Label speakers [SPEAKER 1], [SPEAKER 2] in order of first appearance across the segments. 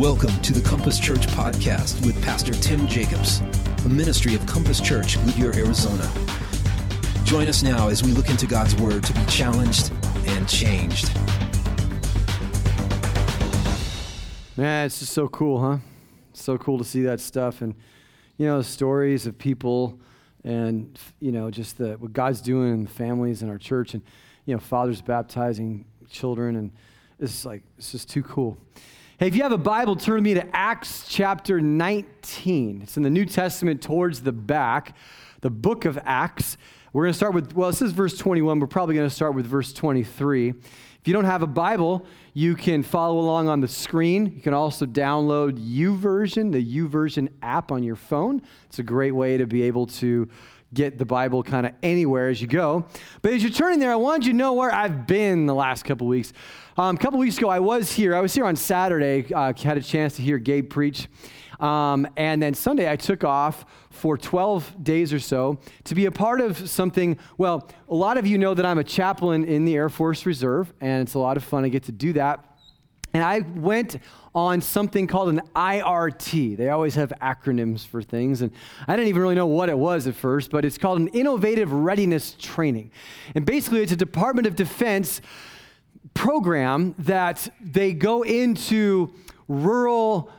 [SPEAKER 1] Welcome to the Compass Church podcast with Pastor Tim Jacobs, a ministry of Compass Church, Goodyear, Arizona. Join us now as we look into God's Word to be challenged and changed.
[SPEAKER 2] Man, it's just so cool, huh? So cool to see that stuff and, you know, stories of people and, you know, just the, what God's doing in families in our church and, you know, fathers baptizing children. And it's like, it's just too cool. Hey, if you have a Bible, turn with me to Acts chapter 19. It's in the New Testament towards the back, the book of Acts. We're going to start with, well, this is verse 21. We're probably going to start with verse 23. If you don't have a Bible, you can follow along on the screen. You can also download YouVersion, the YouVersion app on your phone. It's a great way to be able to get the Bible kind of anywhere as you go. But as you're turning there, I wanted you to know where I've been the last couple weeks. Um, a couple weeks ago, I was here. I was here on Saturday, uh, had a chance to hear Gabe preach. Um, and then Sunday, I took off for 12 days or so to be a part of something. Well, a lot of you know that I'm a chaplain in the Air Force Reserve, and it's a lot of fun. I get to do that. And I went on something called an IRT. They always have acronyms for things. And I didn't even really know what it was at first, but it's called an Innovative Readiness Training. And basically, it's a Department of Defense program that they go into rural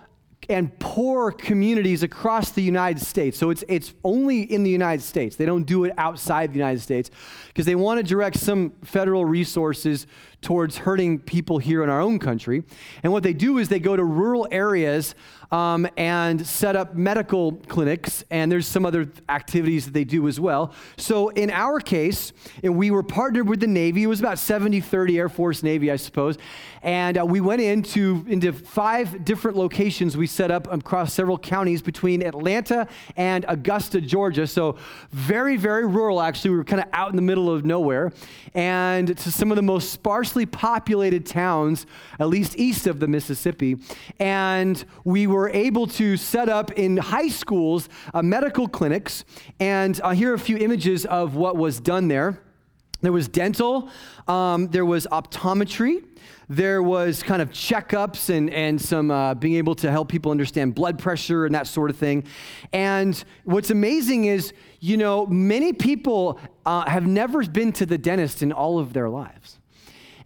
[SPEAKER 2] and poor communities across the United States. So it's, it's only in the United States. They don't do it outside the United States because they want to direct some federal resources towards hurting people here in our own country. And what they do is they go to rural areas um, and set up medical clinics, and there's some other activities that they do as well. So in our case, and we were partnered with the Navy. It was about 70 30 Air Force Navy, I suppose. And uh, we went into, into five different locations we set up across several counties between Atlanta and Augusta, Georgia. So very, very rural, actually. We were kind of out in the middle of nowhere. And to some of the most sparsely populated towns, at least east of the Mississippi. And we were able to set up in high schools uh, medical clinics. And uh, here are a few images of what was done there. There was dental, um, there was optometry, there was kind of checkups and, and some uh, being able to help people understand blood pressure and that sort of thing. And what's amazing is, you know, many people uh, have never been to the dentist in all of their lives.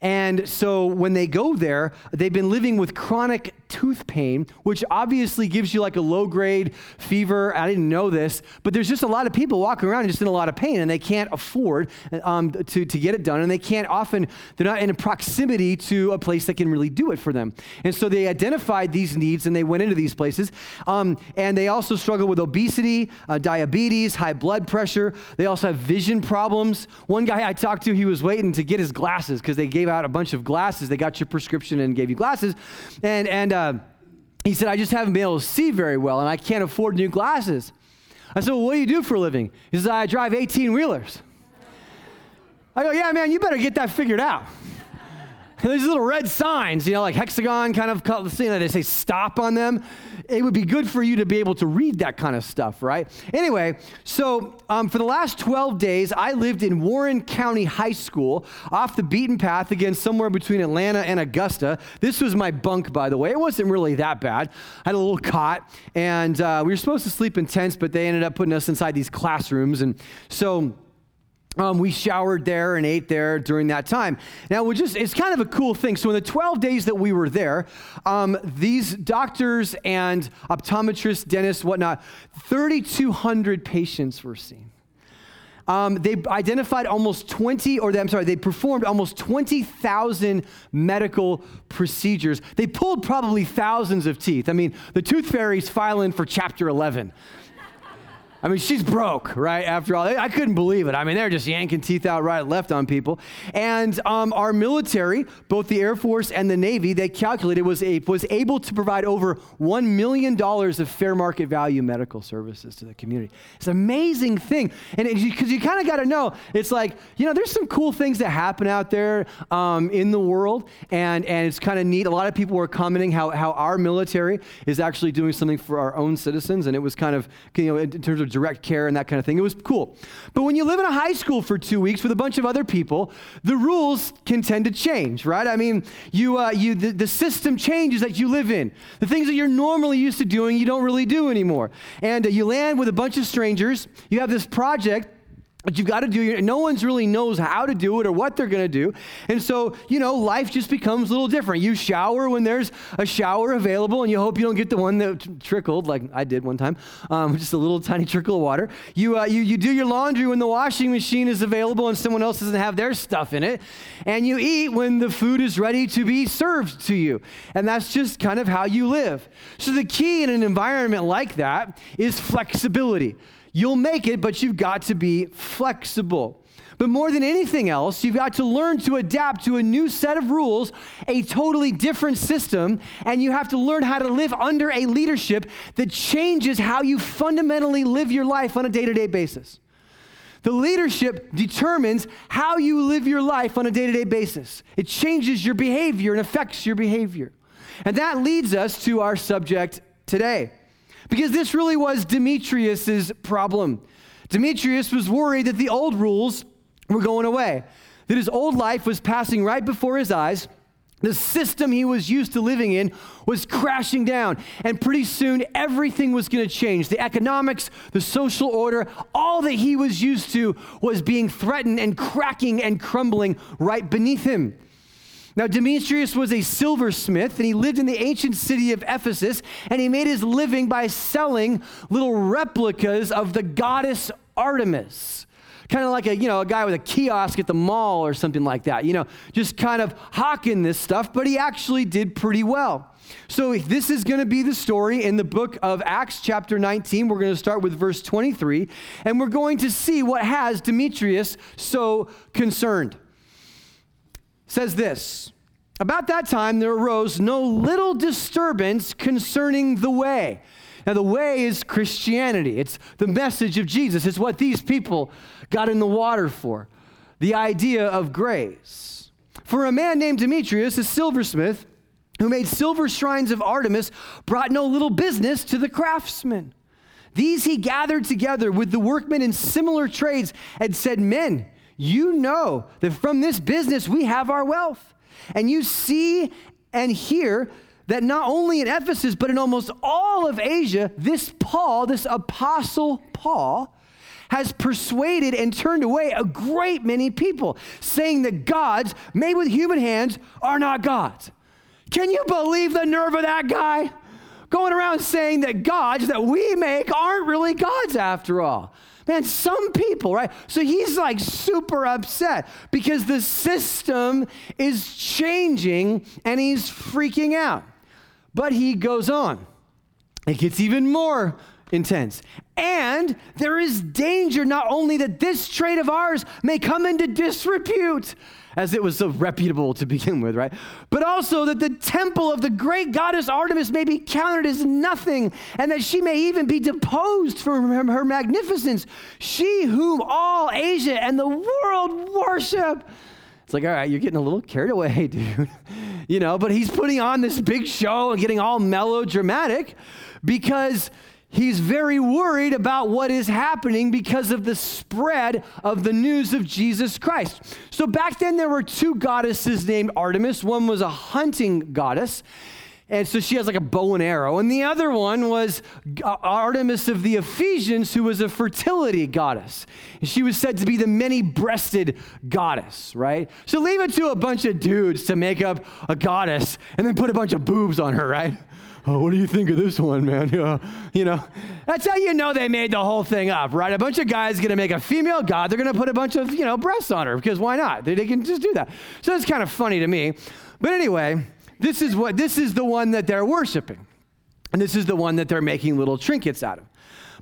[SPEAKER 2] And so when they go there, they've been living with chronic tooth pain, which obviously gives you like a low grade fever. I didn't know this, but there's just a lot of people walking around just in a lot of pain and they can't afford um, to, to get it done. And they can't often, they're not in a proximity to a place that can really do it for them. And so they identified these needs and they went into these places. Um, and they also struggle with obesity, uh, diabetes, high blood pressure. They also have vision problems. One guy I talked to, he was waiting to get his glasses because they gave out a bunch of glasses. They got your prescription and gave you glasses. And, and, uh, Um, he said, I just haven't been able to see very well and I can't afford new glasses. I said, Well, what do you do for a living? He says, I drive 18 wheelers. I go, Yeah, man, you better get that figured out. And these little red signs, you know, like hexagon kind of, you know, they say stop on them. It would be good for you to be able to read that kind of stuff, right? Anyway, so um, for the last 12 days, I lived in Warren County High School off the beaten path, again, somewhere between Atlanta and Augusta. This was my bunk, by the way. It wasn't really that bad. I had a little cot, and uh, we were supposed to sleep in tents, but they ended up putting us inside these classrooms. And so, um, we showered there and ate there during that time. Now, we just, it's kind of a cool thing. So, in the 12 days that we were there, um, these doctors and optometrists, dentists, whatnot, 3,200 patients were seen. Um, they identified almost 20, or I'm sorry, they performed almost 20,000 medical procedures. They pulled probably thousands of teeth. I mean, the tooth fairy's filing for chapter 11. I mean, she's broke, right? After all, I couldn't believe it. I mean, they're just yanking teeth out right and left on people. And um, our military, both the Air Force and the Navy, they calculated was, a, was able to provide over $1 million of fair market value medical services to the community. It's an amazing thing. And because you, kind of got to know, it's like, you know, there's some cool things that happen out there um, in the world. And, and it's kind of neat. A lot of people were commenting how, how our military is actually doing something for our own citizens. And it was kind of, you know, in terms of direct care and that kind of thing. It was cool. But when you live in a high school for two weeks with a bunch of other people, the rules can tend to change, right? I mean, you, uh, you, the, the system changes that you live in. The things that you're normally used to doing, you don't really do anymore. And uh, you land with a bunch of strangers. You have this project but you've got to do no one's really knows how to do it or what they're going to do. And so you know life just becomes a little different. You shower when there's a shower available and you hope you don't get the one that trickled like i did one time um, just a little tiny trickle of water. You, uh, you, you do your laundry when the washing machine is available and someone else doesn't have their stuff in it. And you eat when the food is ready to be served to you. And that's just kind of how you live. So the key in an environment like that is flexibility You'll make it, but you've got to be flexible. But more than anything else, you've got to learn to adapt to a new set of rules, a totally different system, and you have to learn how to live under a leadership that changes how you fundamentally live your life on a day to day basis. The leadership determines how you live your life on a day to day basis. It changes your behavior and affects your behavior. And that leads us to our subject today. Because this really was Demetrius's problem. Demetrius was worried that the old rules were going away, that his old life was passing right before his eyes. The system he was used to living in was crashing down, and pretty soon everything was going to change. The economics, the social order, all that he was used to was being threatened and cracking and crumbling right beneath him. Now, Demetrius was a silversmith, and he lived in the ancient city of Ephesus, and he made his living by selling little replicas of the goddess Artemis. Kind of like a, you know, a guy with a kiosk at the mall or something like that, you know, just kind of hawking this stuff, but he actually did pretty well. So, this is going to be the story in the book of Acts, chapter 19. We're going to start with verse 23, and we're going to see what has Demetrius so concerned says this About that time there arose no little disturbance concerning the way. Now, the way is Christianity, it's the message of Jesus, it's what these people got in the water for the idea of grace. For a man named Demetrius, a silversmith, who made silver shrines of Artemis, brought no little business to the craftsmen. These he gathered together with the workmen in similar trades and said, Men, you know that from this business we have our wealth. And you see and hear that not only in Ephesus, but in almost all of Asia, this Paul, this apostle Paul, has persuaded and turned away a great many people, saying that gods made with human hands are not gods. Can you believe the nerve of that guy? Going around saying that gods that we make aren't really gods after all. Man, some people, right? So he's like super upset because the system is changing and he's freaking out. But he goes on. It gets even more intense. And there is danger not only that this trade of ours may come into disrepute, as it was so reputable to begin with, right? But also that the temple of the great goddess Artemis may be counted as nothing, and that she may even be deposed from her, magnificence, she whom all Asia and the world worship. It's like, all right, you're getting a little carried away, dude. you know, but he's putting on this big show and getting all melodramatic because he's very worried about what is happening because of the spread of the news of Jesus Christ. So back then, there were two goddesses named Artemis. One was a hunting goddess. And so she has like a bow and arrow. And the other one was Artemis of the Ephesians, who was a fertility goddess. And she was said to be the many breasted goddess, right? So leave it to a bunch of dudes to make up a goddess and then put a bunch of boobs on her, right? Oh, what do you think of this one, man? Yeah, you know, that's how you know they made the whole thing up, right? A bunch of guys going to make a female god. They're going to put a bunch of, you know, breasts on her because why not? They, they can just do that. So it's kind of funny to me. But anyway, this is what this is the one that they're worshiping. And this is the one that they're making little trinkets out of.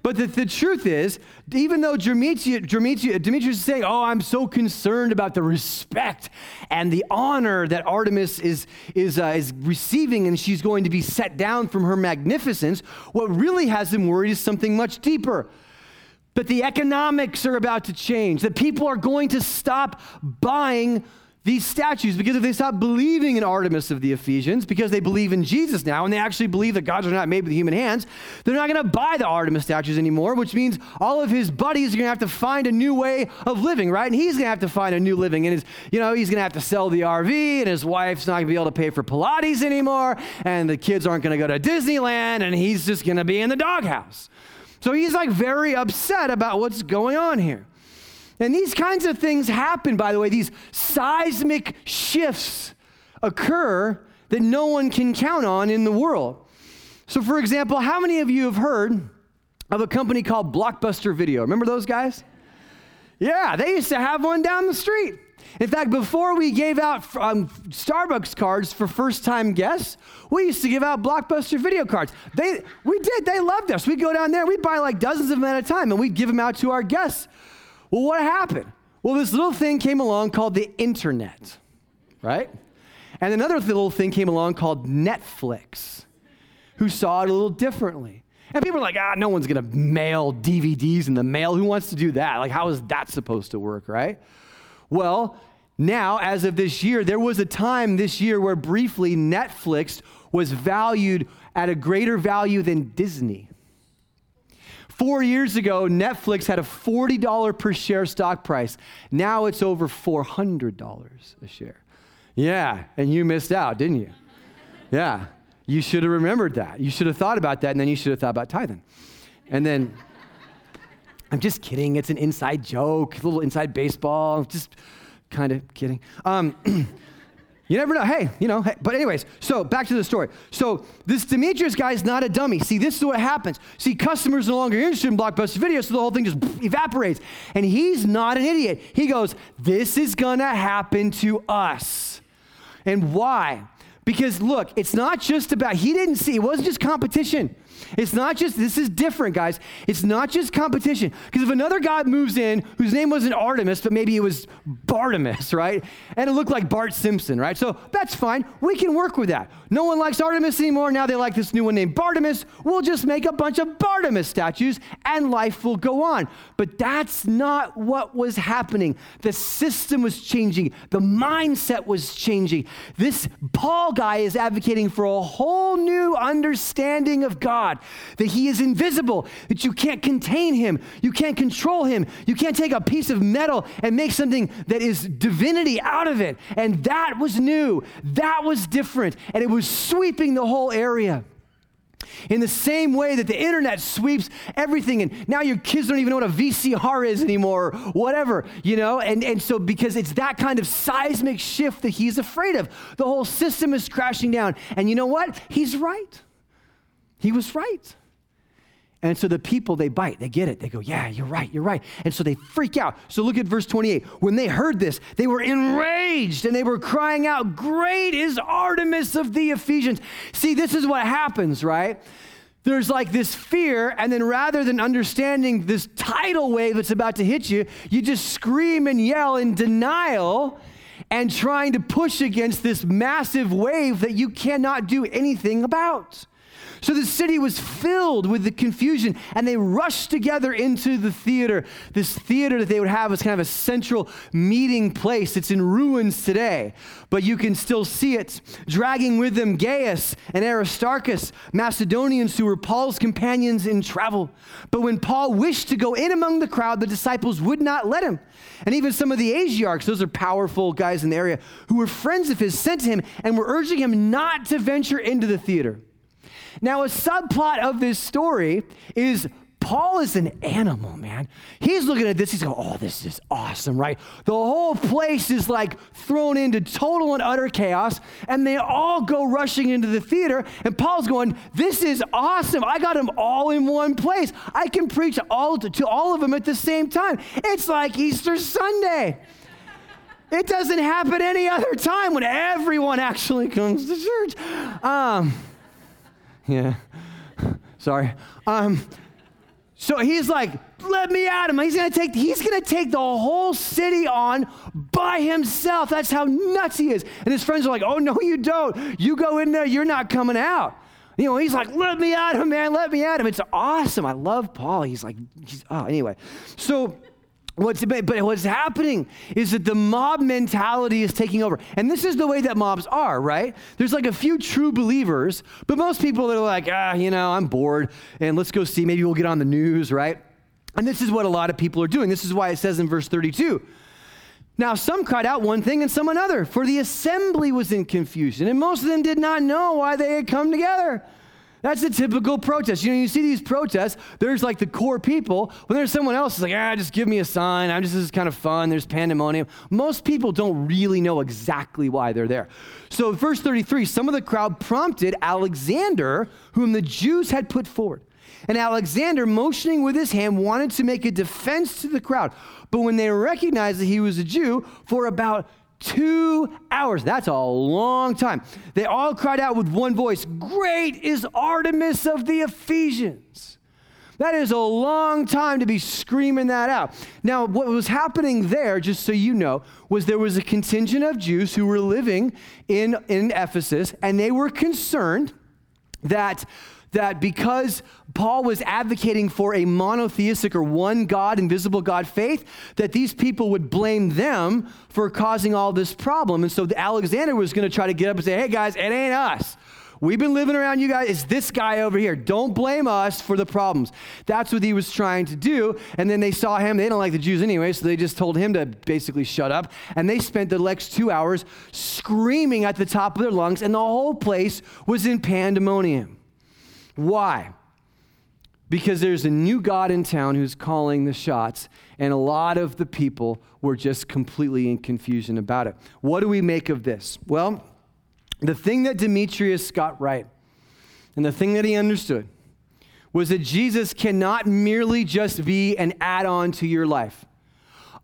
[SPEAKER 2] But the, the truth is, even though Demetrius, Demetrius is saying, Oh, I'm so concerned about the respect and the honor that Artemis is, is, uh, is receiving, and she's going to be set down from her magnificence, what really has him worried is something much deeper. That the economics are about to change, that people are going to stop buying these statues because if they stop believing in Artemis of the Ephesians, because they believe in Jesus now and they actually believe that gods are not made with human hands, they're not going to buy the Artemis statues anymore, which means all of his buddies are going to have to find a new way of living, right? And he's going to have to find a new living. And his, you know, he's going to have to sell the RV, and his wife's not going to be able to pay for Pilates anymore, and the kids aren't going to go to Disneyland, and he's just going to be in the doghouse. So he's like very upset about what's going on here. And these kinds of things happen, by the way, these seismic shifts occur that no one can count on in the world. So, for example, how many of you have heard of a company called Blockbuster Video? Remember those guys? Yeah, they used to have one down the street. In fact, before we gave out um, Starbucks cards for first time guests, we used to give out Blockbuster video cards. They, we did, they loved us. We'd go down there, we'd buy like dozens of them at a time, and we'd give them out to our guests. Well, what happened? Well, this little thing came along called the internet, right? And another little thing came along called Netflix, who saw it a little differently. And people are like, ah, no one's gonna mail DVDs in the mail. Who wants to do that? Like, how is that supposed to work, right? Well, now, as of this year, there was a time this year where briefly Netflix was valued at a greater value than Disney. Four years ago, Netflix had a $40 per share stock price. Now it's over $400 a share. Yeah, and you missed out, didn't you? Yeah, you should have remembered that. You should have thought about that, and then you should have thought about tithing. And then, I'm just kidding. It's an inside joke, a little inside baseball. Just kind of kidding. Um, You never know. Hey, you know, hey. but anyways, so back to the story. So this Demetrius guy is not a dummy. See, this is what happens. See, customers no longer interested in Blockbuster Video, so the whole thing just evaporates. And he's not an idiot. He goes, This is gonna happen to us. And why? Because look, it's not just about, he didn't see, it wasn't just competition. It's not just, this is different, guys. It's not just competition. Because if another god moves in whose name wasn't Artemis, but maybe it was Bartimus, right? And it looked like Bart Simpson, right? So that's fine. We can work with that. No one likes Artemis anymore. Now they like this new one named Bartimus. We'll just make a bunch of Bartimus statues and life will go on. But that's not what was happening. The system was changing, the mindset was changing. This Paul guy is advocating for a whole new understanding of God that he is invisible, that you can't contain him, you can't control him, you can't take a piece of metal and make something that is divinity out of it. And that was new, that was different, and it was sweeping the whole area. In the same way that the internet sweeps everything, and now your kids don't even know what a VCR is anymore, or whatever, you know? And, and so, because it's that kind of seismic shift that he's afraid of, the whole system is crashing down. And you know what? He's right. He was right. And so the people, they bite, they get it. They go, Yeah, you're right, you're right. And so they freak out. So look at verse 28. When they heard this, they were enraged and they were crying out, Great is Artemis of the Ephesians. See, this is what happens, right? There's like this fear, and then rather than understanding this tidal wave that's about to hit you, you just scream and yell in denial and trying to push against this massive wave that you cannot do anything about. So the city was filled with the confusion, and they rushed together into the theater. This theater that they would have was kind of a central meeting place. It's in ruins today, but you can still see it, dragging with them Gaius and Aristarchus, Macedonians who were Paul's companions in travel. But when Paul wished to go in among the crowd, the disciples would not let him. And even some of the Asiarchs, those are powerful guys in the area, who were friends of his, sent to him and were urging him not to venture into the theater. Now, a subplot of this story is Paul is an animal, man. He's looking at this, he's going, oh, this is awesome, right? The whole place is like thrown into total and utter chaos, and they all go rushing into the theater, and Paul's going, this is awesome. I got them all in one place. I can preach all to, to all of them at the same time. It's like Easter Sunday. It doesn't happen any other time when everyone actually comes to church. Um, yeah. Sorry. Um, so he's like, let me at him. He's gonna take, he's gonna take the whole city on by himself. That's how nuts he is. And his friends are like, oh no, you don't. You go in there, you're not coming out. You know, he's like, let me at him, man, let me at him. It's awesome. I love Paul. He's like, he's, oh, anyway. So What's, but what's happening is that the mob mentality is taking over. And this is the way that mobs are, right? There's like a few true believers, but most people that are like, ah, you know, I'm bored, and let's go see. Maybe we'll get on the news, right? And this is what a lot of people are doing. This is why it says in verse 32 now, some cried out one thing and some another, for the assembly was in confusion, and most of them did not know why they had come together. That's the typical protest. You know, you see these protests, there's like the core people, when there's someone else who's like, ah, just give me a sign. I'm just, this is kind of fun. There's pandemonium. Most people don't really know exactly why they're there. So, verse 33 some of the crowd prompted Alexander, whom the Jews had put forward. And Alexander, motioning with his hand, wanted to make a defense to the crowd. But when they recognized that he was a Jew, for about two hours, that's a long time, they all cried out with one voice Great is Artemis of the Ephesians. That is a long time to be screaming that out. Now, what was happening there, just so you know, was there was a contingent of Jews who were living in, in Ephesus, and they were concerned that that because Paul was advocating for a monotheistic or one God, invisible God faith, that these people would blame them for causing all this problem. And so Alexander was going to try to get up and say, hey guys, it ain't us. We've been living around you guys. It's this guy over here. Don't blame us for the problems. That's what he was trying to do. And then they saw him. They don't like the Jews anyway, so they just told him to basically shut up. And they spent the next two hours screaming at the top of their lungs, and the whole place was in pandemonium. Why? Because there's a new God in town who's calling the shots, and a lot of the people were just completely in confusion about it. What do we make of this? Well, the thing that Demetrius got right, and the thing that he understood, was that Jesus cannot merely just be an add on to your life.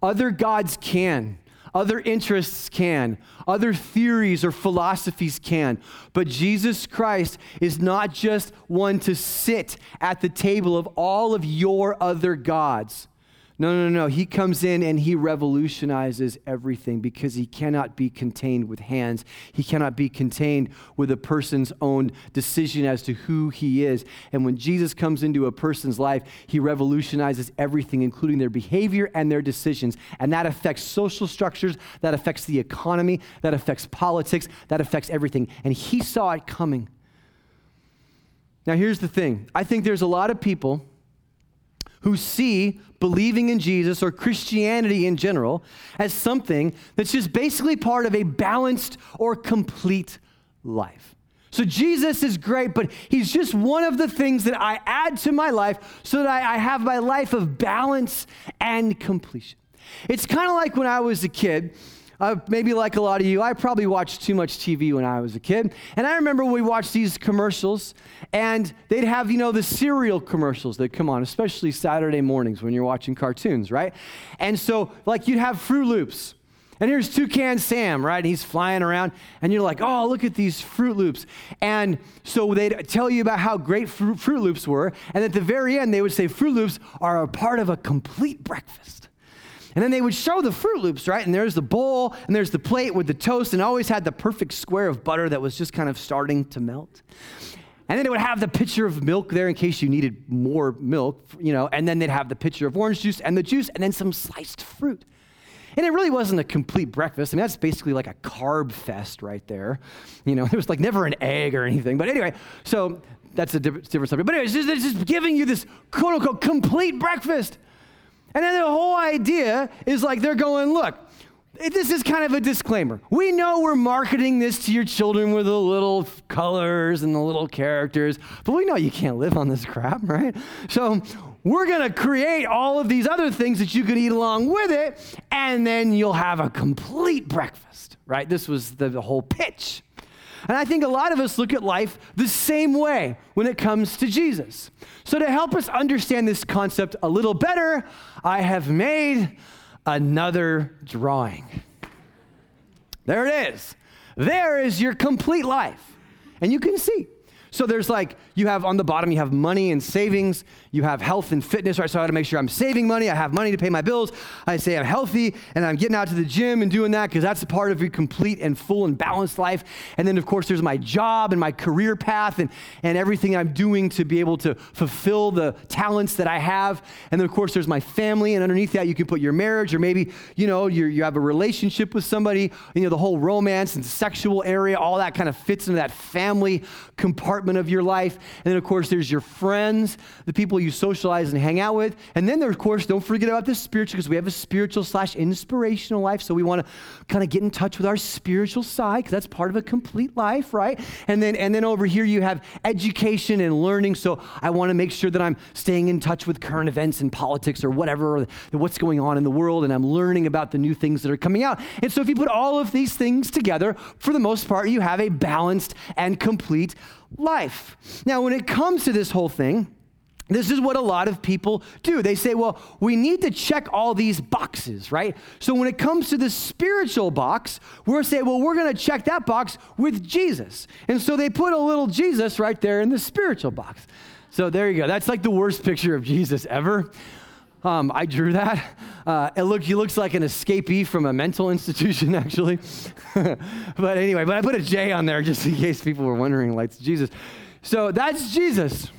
[SPEAKER 2] Other gods can. Other interests can, other theories or philosophies can. But Jesus Christ is not just one to sit at the table of all of your other gods. No, no, no. He comes in and he revolutionizes everything because he cannot be contained with hands. He cannot be contained with a person's own decision as to who he is. And when Jesus comes into a person's life, he revolutionizes everything, including their behavior and their decisions. And that affects social structures, that affects the economy, that affects politics, that affects everything. And he saw it coming. Now, here's the thing I think there's a lot of people who see believing in Jesus or Christianity in general as something that's just basically part of a balanced or complete life. So Jesus is great, but he's just one of the things that I add to my life so that I, I have my life of balance and completion. It's kind of like when I was a kid uh, maybe like a lot of you, I probably watched too much TV when I was a kid. And I remember we watched these commercials, and they'd have, you know, the cereal commercials that come on, especially Saturday mornings when you're watching cartoons, right? And so, like, you'd have Froot Loops. And here's Toucan Sam, right? He's flying around, and you're like, oh, look at these Froot Loops. And so they'd tell you about how great Fruit, Loops were. And at the very end, they would say Froot Loops are a part of a complete breakfast. And then they would show the Froot Loops, right? And there's the bowl, and there's the plate with the toast, and always had the perfect square of butter that was just kind of starting to melt. And then it would have the pitcher of milk there in case you needed more milk, you know, and then they'd have the pitcher of orange juice and the juice, and then some sliced fruit. And it really wasn't a complete breakfast. I mean, that's basically like a carb fest right there. You know, there was like never an egg or anything. But anyway, so that's a different, different subject. But anyway, it's just, it's just giving you this quote unquote complete breakfast. And then the whole idea is like they're going, look, this is kind of a disclaimer. We know we're marketing this to your children with the little colors and the little characters, but we know you can't live on this crap, right? So we're going to create all of these other things that you can eat along with it, and then you'll have a complete breakfast, right? This was the, the whole pitch. And I think a lot of us look at life the same way when it comes to Jesus. So, to help us understand this concept a little better, I have made another drawing. There it is. There is your complete life. And you can see. So there's like, you have on the bottom, you have money and savings, you have health and fitness, right? So I gotta make sure I'm saving money, I have money to pay my bills, I say I'm healthy, and I'm getting out to the gym and doing that because that's a part of a complete and full and balanced life. And then, of course, there's my job and my career path and, and everything I'm doing to be able to fulfill the talents that I have. And then, of course, there's my family, and underneath that, you can put your marriage, or maybe, you know, you you have a relationship with somebody, you know, the whole romance and sexual area, all that kind of fits into that family compartment of your life. And then, of course, there's your friends, the people you socialize and hang out with. And then there, of course, don't forget about the spiritual, because we have a spiritual slash inspirational life. So we want to kind of get in touch with our spiritual side, because that's part of a complete life, right? And then, and then over here you have education and learning. So I want to make sure that I'm staying in touch with current events and politics or whatever, or what's going on in the world, and I'm learning about the new things that are coming out. And so if you put all of these things together, for the most part, you have a balanced and complete life. Now, when it comes to this whole thing, this is what a lot of people do. They say, well, we need to check all these boxes, right? So when it comes to the spiritual box, we're saying, well, we're going to check that box with Jesus. And so they put a little Jesus right there in the spiritual box. So there you go. That's like the worst picture of Jesus ever. Um, I drew that. Uh, it look, he looks like an escapee from a mental institution, actually. but anyway, but I put a J on there just in case people were wondering, like, Jesus. So that's Jesus.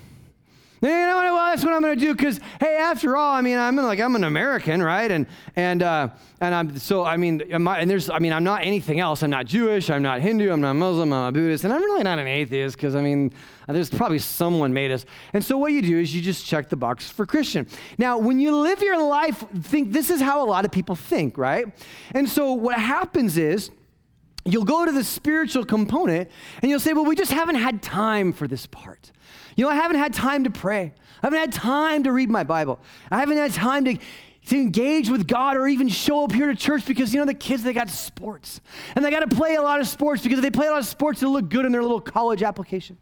[SPEAKER 2] You know what? Well, that's what I'm going to do because, hey, after all, I mean, I'm like I'm an American, right? And and uh, and I'm so I mean, I, and there's I mean, I'm not anything else. I'm not Jewish. I'm not Hindu. I'm not Muslim. I'm a Buddhist, and I'm really not an atheist because I mean, there's probably someone made us. And so what you do is you just check the box for Christian. Now, when you live your life, think this is how a lot of people think, right? And so what happens is you'll go to the spiritual component and you'll say, well, we just haven't had time for this part. You know, I haven't had time to pray. I haven't had time to read my Bible. I haven't had time to, to engage with God or even show up here to church because, you know, the kids, they got sports. And they got to play a lot of sports because if they play a lot of sports, they'll look good in their little college application.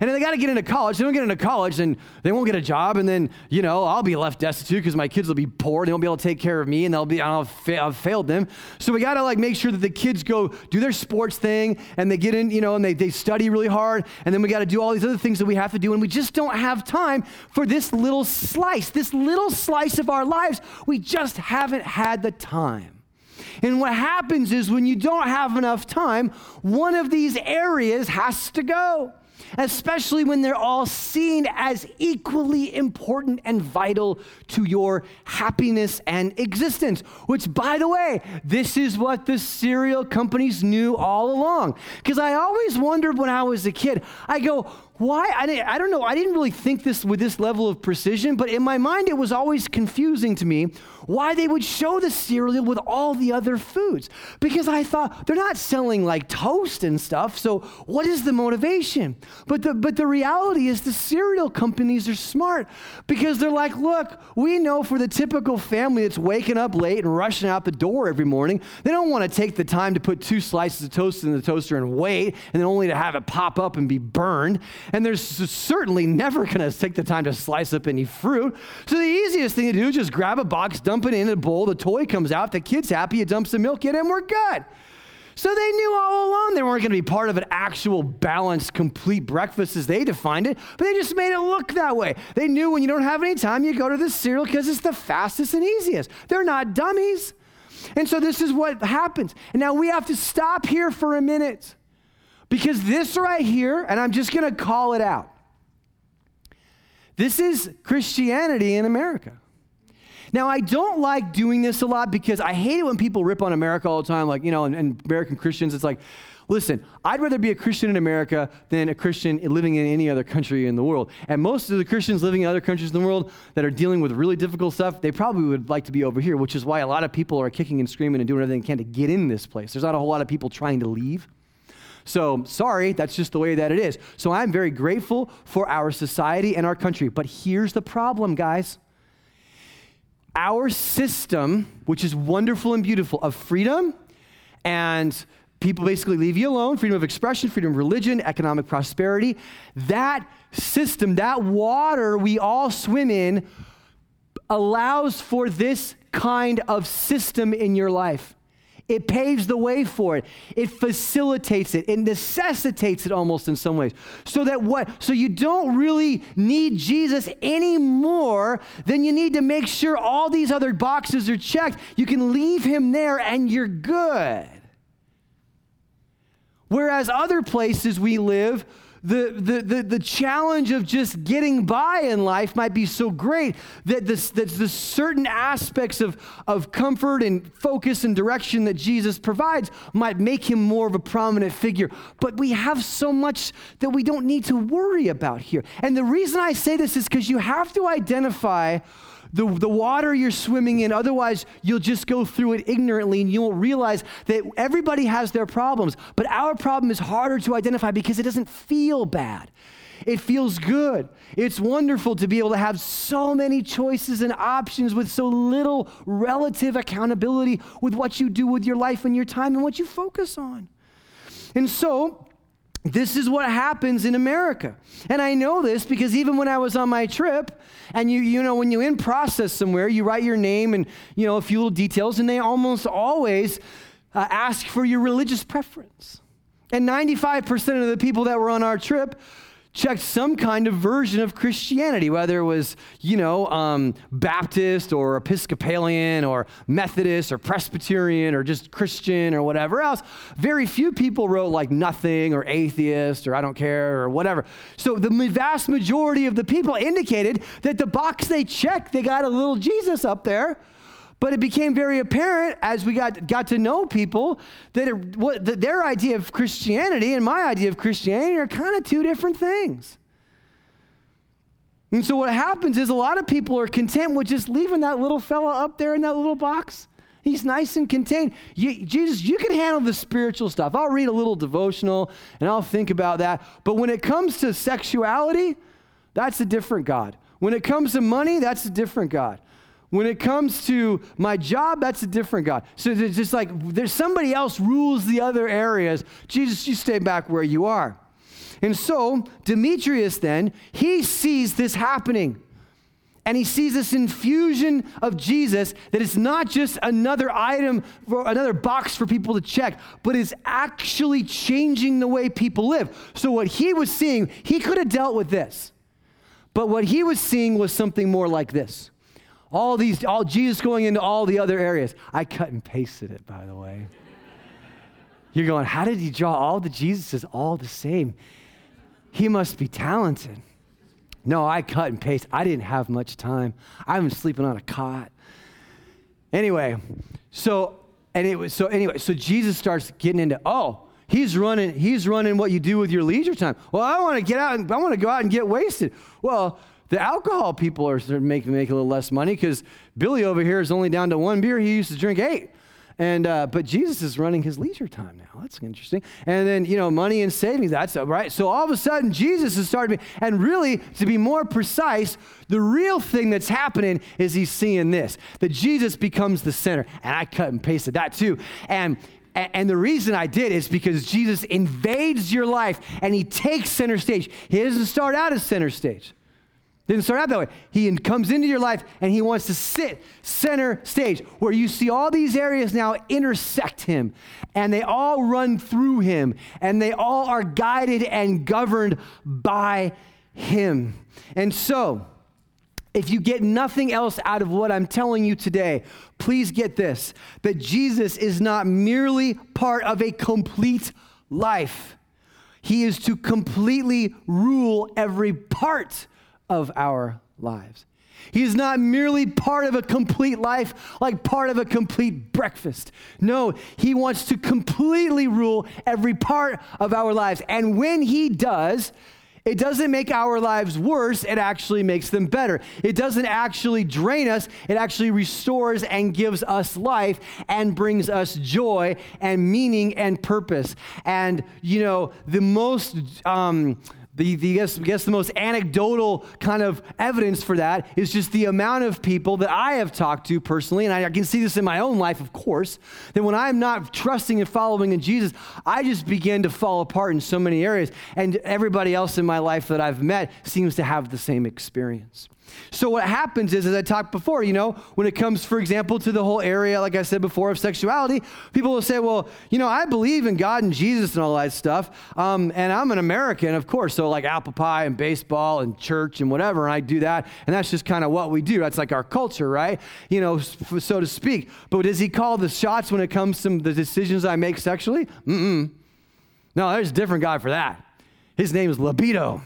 [SPEAKER 2] And then they got to get into college. They don't get into college, then they won't get a job. And then, you know, I'll be left destitute because my kids will be poor. They won't be able to take care of me and they'll be, I'll fa- I've failed them. So we got to like make sure that the kids go do their sports thing and they get in, you know, and they, they study really hard. And then we got to do all these other things that we have to do. And we just don't have time for this little slice, this little slice of our lives. We just haven't had the time. And what happens is when you don't have enough time, one of these areas has to go especially when they're all seen as equally important and vital to your happiness and existence. Which, by the way, this is what the cereal companies knew all along. Because I always wondered when I was a kid, I go, why I, I don't know i didn't really think this with this level of precision but in my mind it was always confusing to me why they would show the cereal with all the other foods. Because i thought they're not selling like toast and stuff so what is the motivation? But the but the reality is the cereal companies are smart because they're like look we know for the typical family that's waking up late and rushing out the door every morning they don't want to take the time to put two slices of toast in the toaster and wait and then only to have it pop up and be burned. And they're certainly never going to take the time to slice up any fruit. So the easiest thing to do is just grab a box, dump it in a bowl, the toy comes out, the kid's happy, it dumps the milk in, and we're good. So they knew all along they weren't going to be part of an actual balanced, complete breakfast as they defined it, but they just made it look that way. They knew when you don't have any time, you go to the cereal because it's the fastest and easiest. They're not dummies. And so this is what happens. And now we have to stop here for a minute. Because this right here, and I'm just going to call it out, this is Christianity in America. Now, I don't like doing this a lot because I hate it when people rip on America all the time, like, you know, and, and American Christians. It's like, listen, I'd rather be a Christian in America than a Christian living in any other country in the world. And most of the Christians living in other countries in the world that are dealing with really difficult stuff, they probably would like to be over here, which is why a lot of people are kicking and screaming and doing everything they can to get in this place. There's not a whole lot of people trying to leave. So, sorry, that's just the way that it is. So, I'm very grateful for our society and our country. But here's the problem, guys. Our system, which is wonderful and beautiful, of freedom and people basically leave you alone freedom of expression, freedom of religion, economic prosperity that system, that water we all swim in, allows for this kind of system in your life. It paves the way for it. It facilitates it. It necessitates it almost in some ways. So that what so you don't really need Jesus any more than you need to make sure all these other boxes are checked. You can leave him there and you're good. Whereas other places we live, the, the, the, the, challenge of just getting by in life might be so great that, this, that the certain aspects of, of comfort and focus and direction that Jesus provides might make him more of a prominent figure. But we have so much that we don't need to worry about here. And the reason I say this is because you have to identify the, the water you're swimming in. Otherwise, you'll just go through it ignorantly and you won't realize that everybody has their problems. But our problem is harder to identify because it doesn't feel bad. It feels good. It's wonderful to be able to have so many choices and options with so little relative accountability with what you do with your life and your time and what you focus on. And so, this is what happens in America. And I know this because even when I was on my trip, and you, you know, when you're in process somewhere, you write your name and, you know, a few little details, and they almost always uh, ask for your religious preference. And 95% of the people that were on our trip checked some kind of version of Christianity, whether it was, you know, um, Baptist or Episcopalian or Methodist or Presbyterian or just Christian or whatever else. Very few people wrote like nothing or atheist or I don't care or whatever. So the vast majority of the people indicated that the box they checked, they got a little Jesus up there. But it became very apparent as we got, got to know people that, it, what, that their idea of Christianity and my idea of Christianity are kind of two different things. And so what happens is a lot of people are content with just leaving that little fella up there in that little box. He's nice and contained. You, Jesus, you can handle the spiritual stuff. I'll read a little devotional and I'll think about that. But when it comes to sexuality, that's a different God. When it comes to money, that's a different God. When it comes to my job, that's a different God. So it's just like there's somebody else rules the other areas. Jesus, you stay back where you are. And so Demetrius then, he sees this happening. And he sees this infusion of Jesus that is not just another item, for another box for people to check, but is actually changing the way people live. So, what he was seeing, he could have dealt with this. But what he was seeing was something more like this all these, all Jesus going into all the other areas. I cut and pasted it, by the way. You're going, how did he draw all the Jesuses all the same? He must be talented. No, I cut and paste. I didn't have much time. I was sleeping on a cot. Anyway, so and it was so anyway, so Jesus starts getting into, oh, he's running, he's running what you do with your leisure time. Well, I want to get out and I want to go out and get wasted. Well, the alcohol people are making make a little less money because Billy over here is only down to one beer. He used to drink eight. And uh, but Jesus is running his leisure time now. That's interesting. And then you know money and savings. That's right. So all of a sudden Jesus is starting. To be, And really, to be more precise, the real thing that's happening is he's seeing this that Jesus becomes the center. And I cut and pasted that too. And and the reason I did is because Jesus invades your life and he takes center stage. He doesn't start out as center stage. Didn't start out that way. He comes into your life and he wants to sit center stage where you see all these areas now intersect him and they all run through him and they all are guided and governed by him. And so, if you get nothing else out of what I'm telling you today, please get this that Jesus is not merely part of a complete life, He is to completely rule every part of our lives. He is not merely part of a complete life, like part of a complete breakfast. No, He wants to completely rule every part of our lives. And when He does, it doesn't make our lives worse, it actually makes them better. It doesn't actually drain us, it actually restores and gives us life and brings us joy and meaning and purpose. And, you know, the most. Um, the, the guess, guess the most anecdotal kind of evidence for that is just the amount of people that I have talked to personally, and I, I can see this in my own life, of course, that when I'm not trusting and following in Jesus, I just begin to fall apart in so many areas. And everybody else in my life that I've met seems to have the same experience. So what happens is, as I talked before, you know, when it comes, for example, to the whole area, like I said before, of sexuality, people will say, well, you know, I believe in God and Jesus and all that stuff, um, and I'm an American, of course, so like apple pie and baseball and church and whatever, and I do that, and that's just kind of what we do. That's like our culture, right? You know, so to speak. But does he call the shots when it comes to the decisions I make sexually? Mm-mm. No, there's a different guy for that. His name is libido.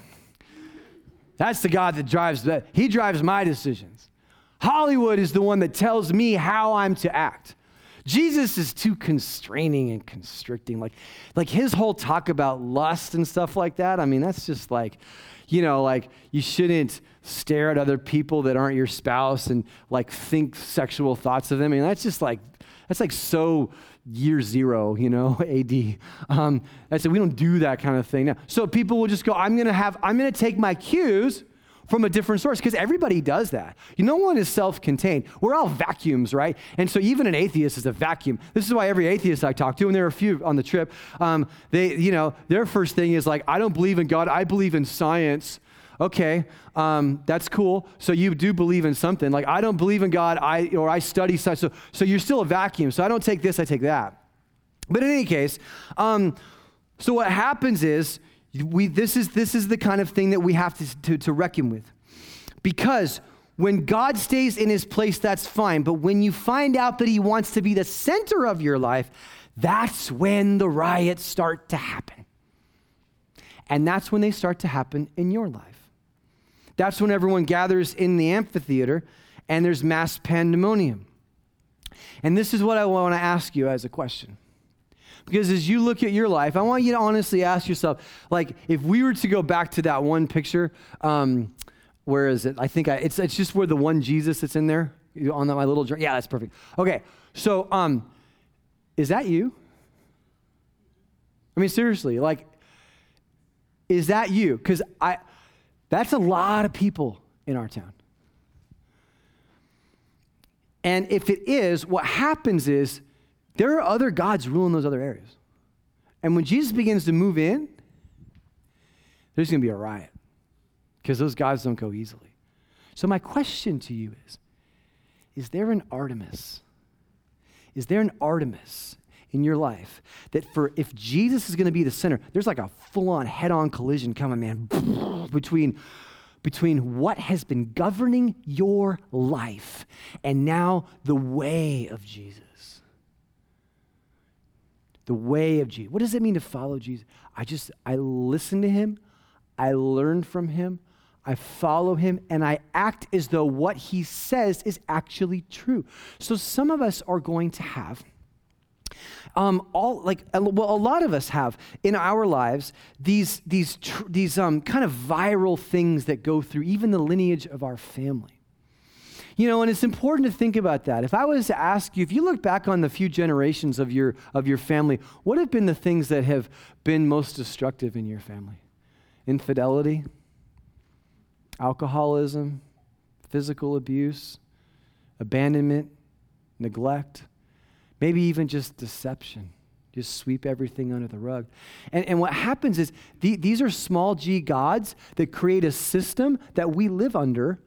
[SPEAKER 2] That's the God that drives that. He drives my decisions. Hollywood is the one that tells me how I'm to act. Jesus is too constraining and constricting. Like, like his whole talk about lust and stuff like that. I mean, that's just like, you know, like you shouldn't stare at other people that aren't your spouse and like think sexual thoughts of them. I mean, that's just like, that's like so year zero, you know, AD. Um, I said, we don't do that kind of thing now. So people will just go, I'm going to have, I'm going to take my cues from a different source because everybody does that. You, no one is self contained. We're all vacuums, right? And so even an atheist is a vacuum. This is why every atheist I talk to, and there are a few on the trip, um, they, you know, their first thing is like, I don't believe in God, I believe in science. Okay, um, that's cool. So you do believe in something. Like I don't believe in God, I or I study such. So, so you're still a vacuum. So I don't take this, I take that. But in any case, um, so what happens is we this is this is the kind of thing that we have to, to, to reckon with. Because when God stays in his place, that's fine. But when you find out that he wants to be the center of your life, that's when the riots start to happen. And that's when they start to happen in your life. That's when everyone gathers in the amphitheater and there's mass pandemonium. And this is what I want to ask you as a question. Because as you look at your life, I want you to honestly ask yourself, like, if we were to go back to that one picture, um, where is it? I think I, it's, it's just where the one Jesus that's in there on my little journey. Yeah, that's perfect. Okay, so um, is that you? I mean, seriously, like, is that you? Because I, that's a lot of people in our town. And if it is, what happens is there are other gods ruling those other areas. And when Jesus begins to move in, there's going to be a riot because those gods don't go easily. So, my question to you is Is there an Artemis? Is there an Artemis in your life that for if Jesus is going to be the center, there's like a full-on head-on collision coming, man, between between what has been governing your life and now the way of Jesus. The way of Jesus. What does it mean to follow Jesus? I just I listen to him, I learn from him, I follow him, and I act as though what he says is actually true. So some of us are going to have um, all like well, a lot of us have in our lives these these tr- these um, kind of viral things that go through even the lineage of our family. You know, and it's important to think about that. If I was to ask you, if you look back on the few generations of your of your family, what have been the things that have been most destructive in your family? Infidelity, alcoholism, physical abuse, abandonment, neglect Maybe even just deception. Just sweep everything under the rug. And, and what happens is the, these are small g gods that create a system that we live under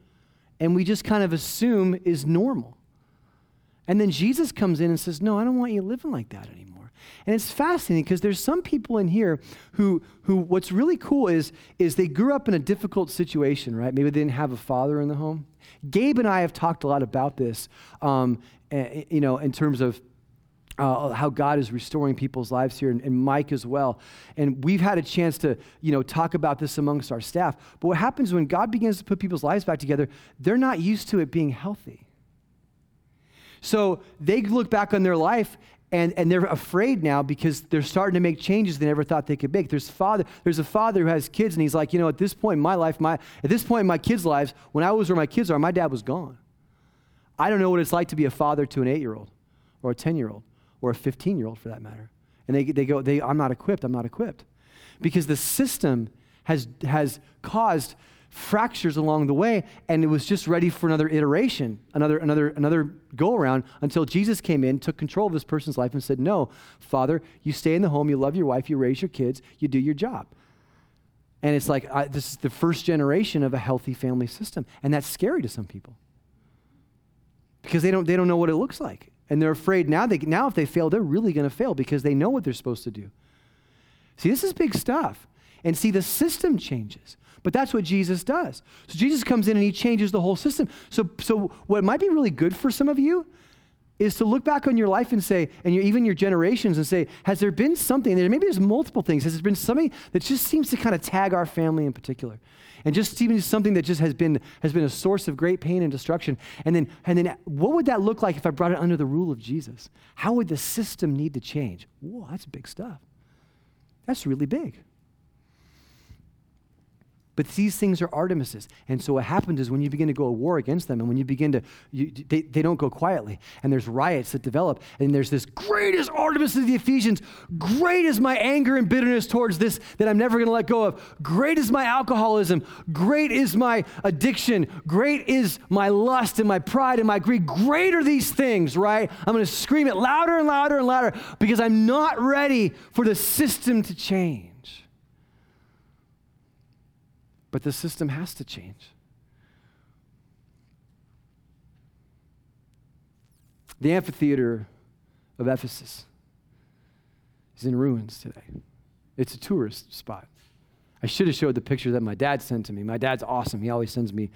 [SPEAKER 2] and we just kind of assume is normal. And then Jesus comes in and says, No, I don't want you living like that anymore. And it's fascinating because there's some people in here who, who what's really cool is, is they grew up in a difficult situation, right? Maybe they didn't have a father in the home. Gabe and I have talked a lot about this, um, you know, in terms of uh, how God is restoring people's lives here, and, and, Mike as well. And we've had a chance to, you know, talk about this amongst our staff. But what happens when God begins to put people's lives back together, they're not used to it being healthy. So they look back on their life and, and they're afraid now because they're starting to make changes they never thought they could make. There's father, there's a father who has kids, and he's like, you know, at this point in my life, my at this point in my kids' lives, when I was where my kids are, my dad was gone. I don't know what it's like to be a father to an eight-year-old or a ten-year-old or a 15 year old for that matter. And they, they go, they, I'm not equipped, I'm not equipped. Because the system has, has caused fractures along the way, and it was just ready for another iteration, another, another, another go around until Jesus came in, took control of this person's life, and said, No, Father, you stay in the home, you love your wife, you raise your kids, you do your job. And it's like, I, this is the first generation of a healthy family system. And that's scary to some people because they don't, they don't know what it looks like. And they're afraid now, they, now if they fail, they're really going to fail because they know what they're supposed to do. See, this is big stuff. And see, the system changes. But that's what Jesus does. So Jesus comes in and he changes the whole system. So, so what might be really good for some of you is to look back on your life and say, and your, even your generations, and say, has there been something, there, maybe there's multiple things, has there been something that just seems to kind of tag our family in particular? And just seems something that just has been, has been a source of great pain and destruction. And then, and then what would that look like if I brought it under the rule of Jesus? How would the system need to change? Whoa, that's big stuff. That's really big. But these things are Artemises. And so what happens is when you begin to go to war against them and when you begin to, you, they, they don't go quietly. And there's riots that develop. And there's this great is Artemis of the Ephesians. Great is my anger and bitterness towards this that I'm never going to let go of. Great is my alcoholism. Great is my addiction. Great is my lust and my pride and my greed. Great are these things, right? I'm going to scream it louder and louder and louder because I'm not ready for the system to change. But the system has to change. The amphitheater of Ephesus is in ruins today. It's a tourist spot. I should have showed the picture that my dad sent to me. My dad's awesome. He always sends me,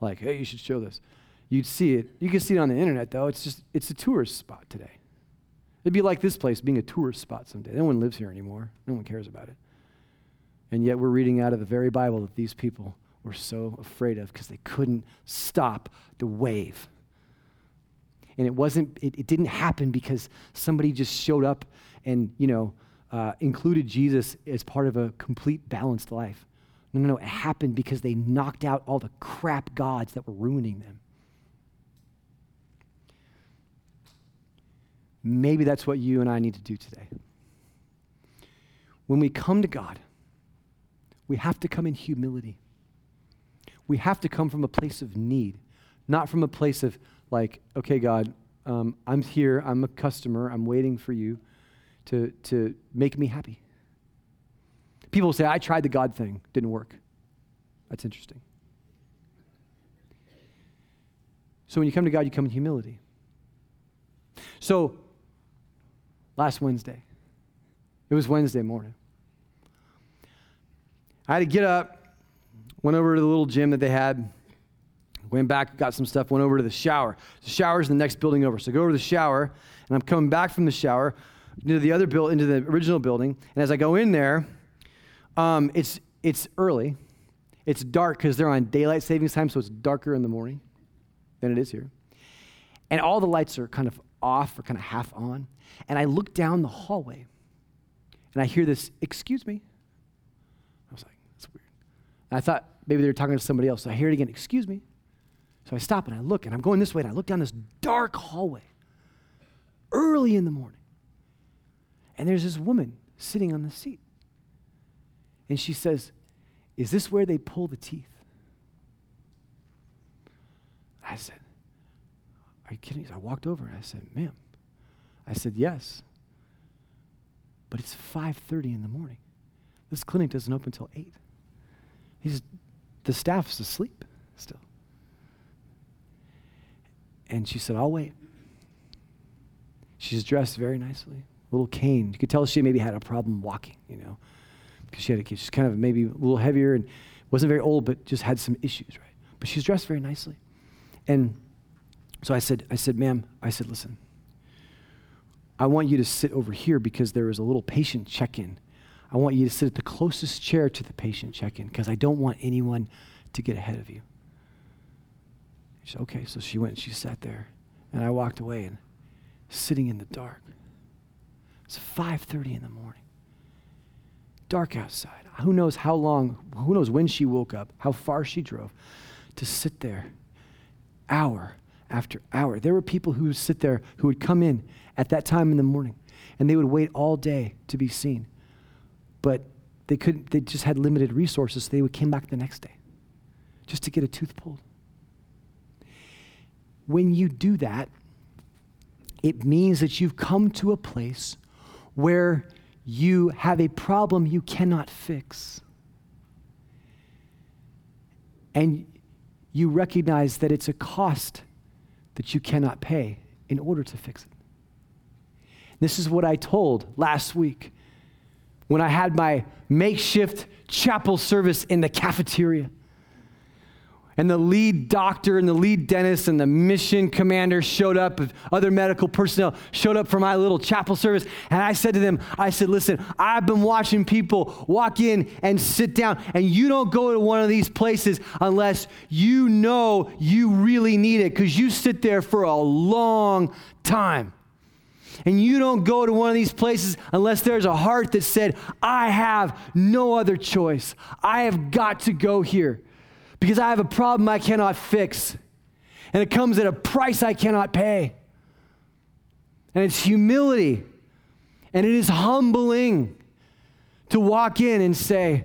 [SPEAKER 2] like, hey, you should show this. You'd see it. You can see it on the internet, though. It's just, it's a tourist spot today. It'd be like this place being a tourist spot someday. No one lives here anymore, no one cares about it. And yet we're reading out of the very Bible that these people were so afraid of because they couldn't stop the wave. And it wasn't, it, it, didn't happen because somebody just showed up and, you know, uh, included Jesus as part of a complete balanced life. No, no, no. It happened because they knocked out all the crap gods that were ruining them. Maybe that's what you and I need to do today. When we come to God, we have to come in humility. We have to come from a place of need, not from a place of, like, okay, God, um, I'm here, I'm a customer, I'm waiting for you to, to make me happy. People say, I tried the God thing, didn't work. That's interesting. So when you come to God, you come in humility. So last Wednesday, it was Wednesday morning. I had to get up, went over to the little gym that they had, went back, got some stuff, went over to the shower. The shower's in the next building over. So I go over to the shower, and I'm coming back from the shower into the other build, into the original building. And as I go in there, um, it's it's early. It's dark because they're on daylight savings time, so it's darker in the morning than it is here. And all the lights are kind of off or kind of half on. And I look down the hallway, and I hear this, "Excuse me." And I thought maybe they were talking to somebody else. So I hear it again, excuse me. So I stop and I look, and I'm going this way, and I look down this dark hallway early in the morning. And there's this woman sitting on the seat. And she says, Is this where they pull the teeth? I said, Are you kidding? So I walked over and I said, Ma'am. I said, Yes. But it's 5:30 in the morning. This clinic doesn't open until 8. He's, the staff's asleep still. And she said, I'll wait. She's dressed very nicely, little cane. You could tell she maybe had a problem walking, you know, because she had a, kid. she's kind of maybe a little heavier and wasn't very old, but just had some issues, right? But she's dressed very nicely. And so I said, I said, ma'am, I said, listen, I want you to sit over here because there is a little patient check-in I want you to sit at the closest chair to the patient check in because I don't want anyone to get ahead of you. She said, okay. So she went and she sat there. And I walked away and sitting in the dark. It's 5.30 in the morning. Dark outside. Who knows how long, who knows when she woke up, how far she drove to sit there hour after hour. There were people who would sit there who would come in at that time in the morning and they would wait all day to be seen but they couldn't they just had limited resources so they would came back the next day just to get a tooth pulled when you do that it means that you've come to a place where you have a problem you cannot fix and you recognize that it's a cost that you cannot pay in order to fix it. This is what I told last week when I had my makeshift chapel service in the cafeteria. And the lead doctor and the lead dentist and the mission commander showed up, other medical personnel showed up for my little chapel service. And I said to them, I said, listen, I've been watching people walk in and sit down, and you don't go to one of these places unless you know you really need it, because you sit there for a long time. And you don't go to one of these places unless there's a heart that said, I have no other choice. I have got to go here because I have a problem I cannot fix. And it comes at a price I cannot pay. And it's humility. And it is humbling to walk in and say,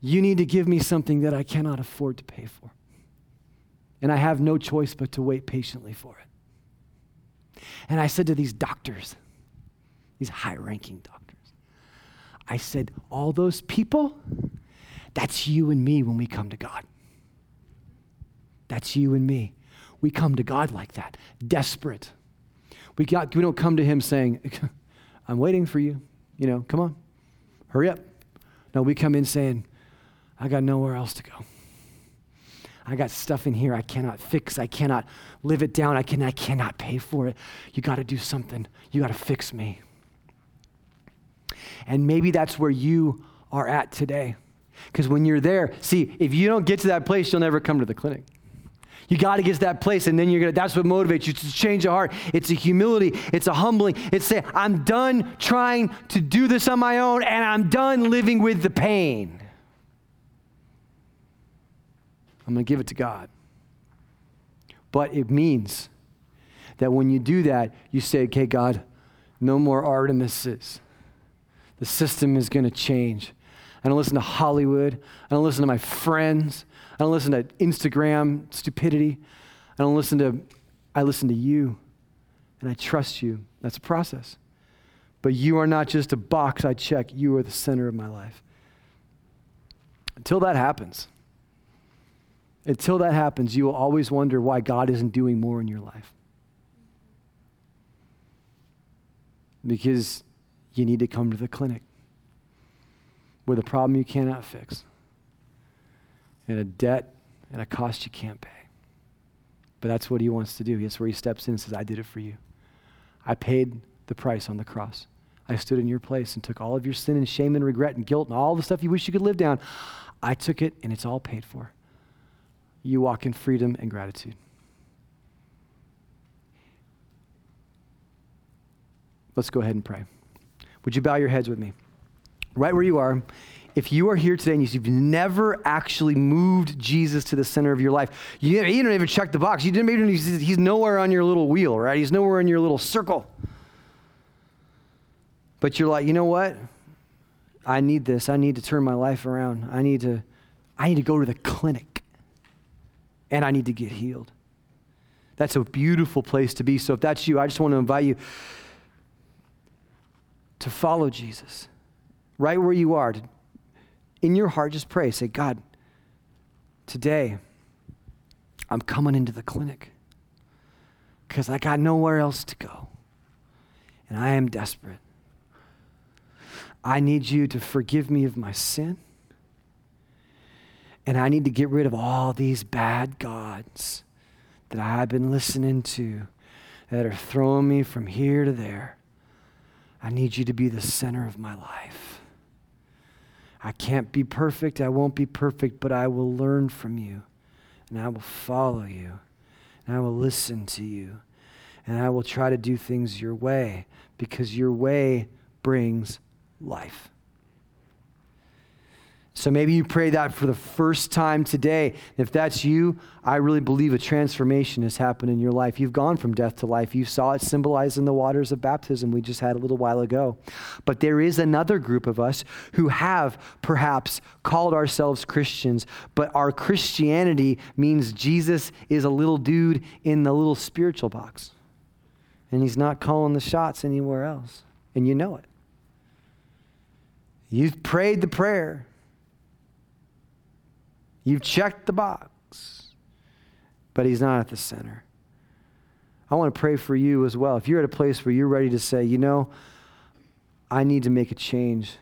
[SPEAKER 2] You need to give me something that I cannot afford to pay for. And I have no choice but to wait patiently for it. And I said to these doctors, these high ranking doctors, I said, All those people, that's you and me when we come to God. That's you and me. We come to God like that, desperate. We, got, we don't come to Him saying, I'm waiting for you. You know, come on, hurry up. No, we come in saying, I got nowhere else to go. I got stuff in here I cannot fix. I cannot live it down. I, can, I cannot pay for it. You got to do something. You got to fix me. And maybe that's where you are at today. Because when you're there, see, if you don't get to that place, you'll never come to the clinic. You got to get to that place, and then you're gonna. That's what motivates you to change your heart. It's a humility. It's a humbling. It's say, I'm done trying to do this on my own, and I'm done living with the pain. I'm gonna give it to God. But it means that when you do that, you say, okay, God, no more Artemises. The system is gonna change. I don't listen to Hollywood. I don't listen to my friends. I don't listen to Instagram stupidity. I don't listen to, I listen to you. And I trust you. That's a process. But you are not just a box I check, you are the center of my life. Until that happens, until that happens, you will always wonder why God isn't doing more in your life. Because you need to come to the clinic with a problem you cannot fix, and a debt and a cost you can't pay. But that's what he wants to do. That's where he steps in and says, I did it for you. I paid the price on the cross. I stood in your place and took all of your sin and shame and regret and guilt and all the stuff you wish you could live down. I took it and it's all paid for. You walk in freedom and gratitude. Let's go ahead and pray. Would you bow your heads with me? right where you are, if you are here today and you've never actually moved Jesus to the center of your life, you, you don't even check the box. You didn't even, he's, he's nowhere on your little wheel, right? He's nowhere in your little circle. But you're like, you know what? I need this. I need to turn my life around. I need to, I need to go to the clinic. And I need to get healed. That's a beautiful place to be. So if that's you, I just want to invite you to follow Jesus right where you are, in your heart, just pray. Say, God, today I'm coming into the clinic because I got nowhere else to go. And I am desperate. I need you to forgive me of my sin. And I need to get rid of all these bad gods that I've been listening to that are throwing me from here to there. I need you to be the center of my life. I can't be perfect. I won't be perfect, but I will learn from you. And I will follow you. And I will listen to you. And I will try to do things your way because your way brings life. So maybe you pray that for the first time today. If that's you, I really believe a transformation has happened in your life. You've gone from death to life. You saw it symbolized in the waters of baptism we just had a little while ago. But there is another group of us who have perhaps called ourselves Christians, but our Christianity means Jesus is a little dude in the little spiritual box. And he's not calling the shots anywhere else. And you know it. You've prayed the prayer You've checked the box, but He's not at the center. I want to pray for you as well. If you're at a place where you're ready to say, you know, I need to make a change,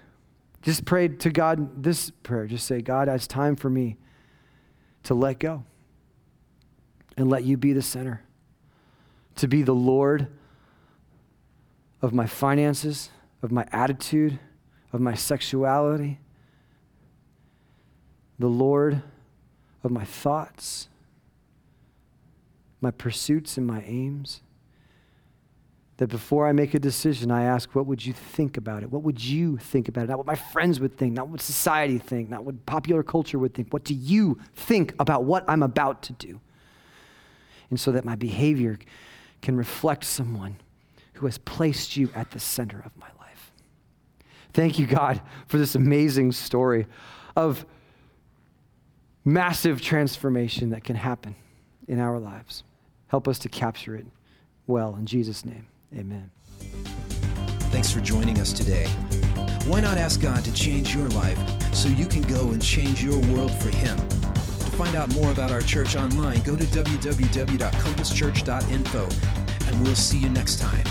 [SPEAKER 2] just pray to God this prayer. Just say, God, it's time for me to let go and let you be the center, to be the Lord of my finances, of my attitude, of my sexuality, the Lord of my thoughts, my pursuits, and my aims. That before I make a decision, I ask, what would you think about it? What would you think about it? Not what my friends would think, not what society think, not what popular culture would think. What do you think about what I'm about to do? And so that my behavior can reflect someone who has placed you at the center of my life. Thank you, God, for this amazing story of massive transformation that can happen in our lives. Help us to capture it well. In Jesus' name, amen.
[SPEAKER 1] Thanks for joining us today. Why not ask God to change your life so you can go and change your world for Him? To find out more about our church online, go to www.compasschurch.info, and we'll see you next time.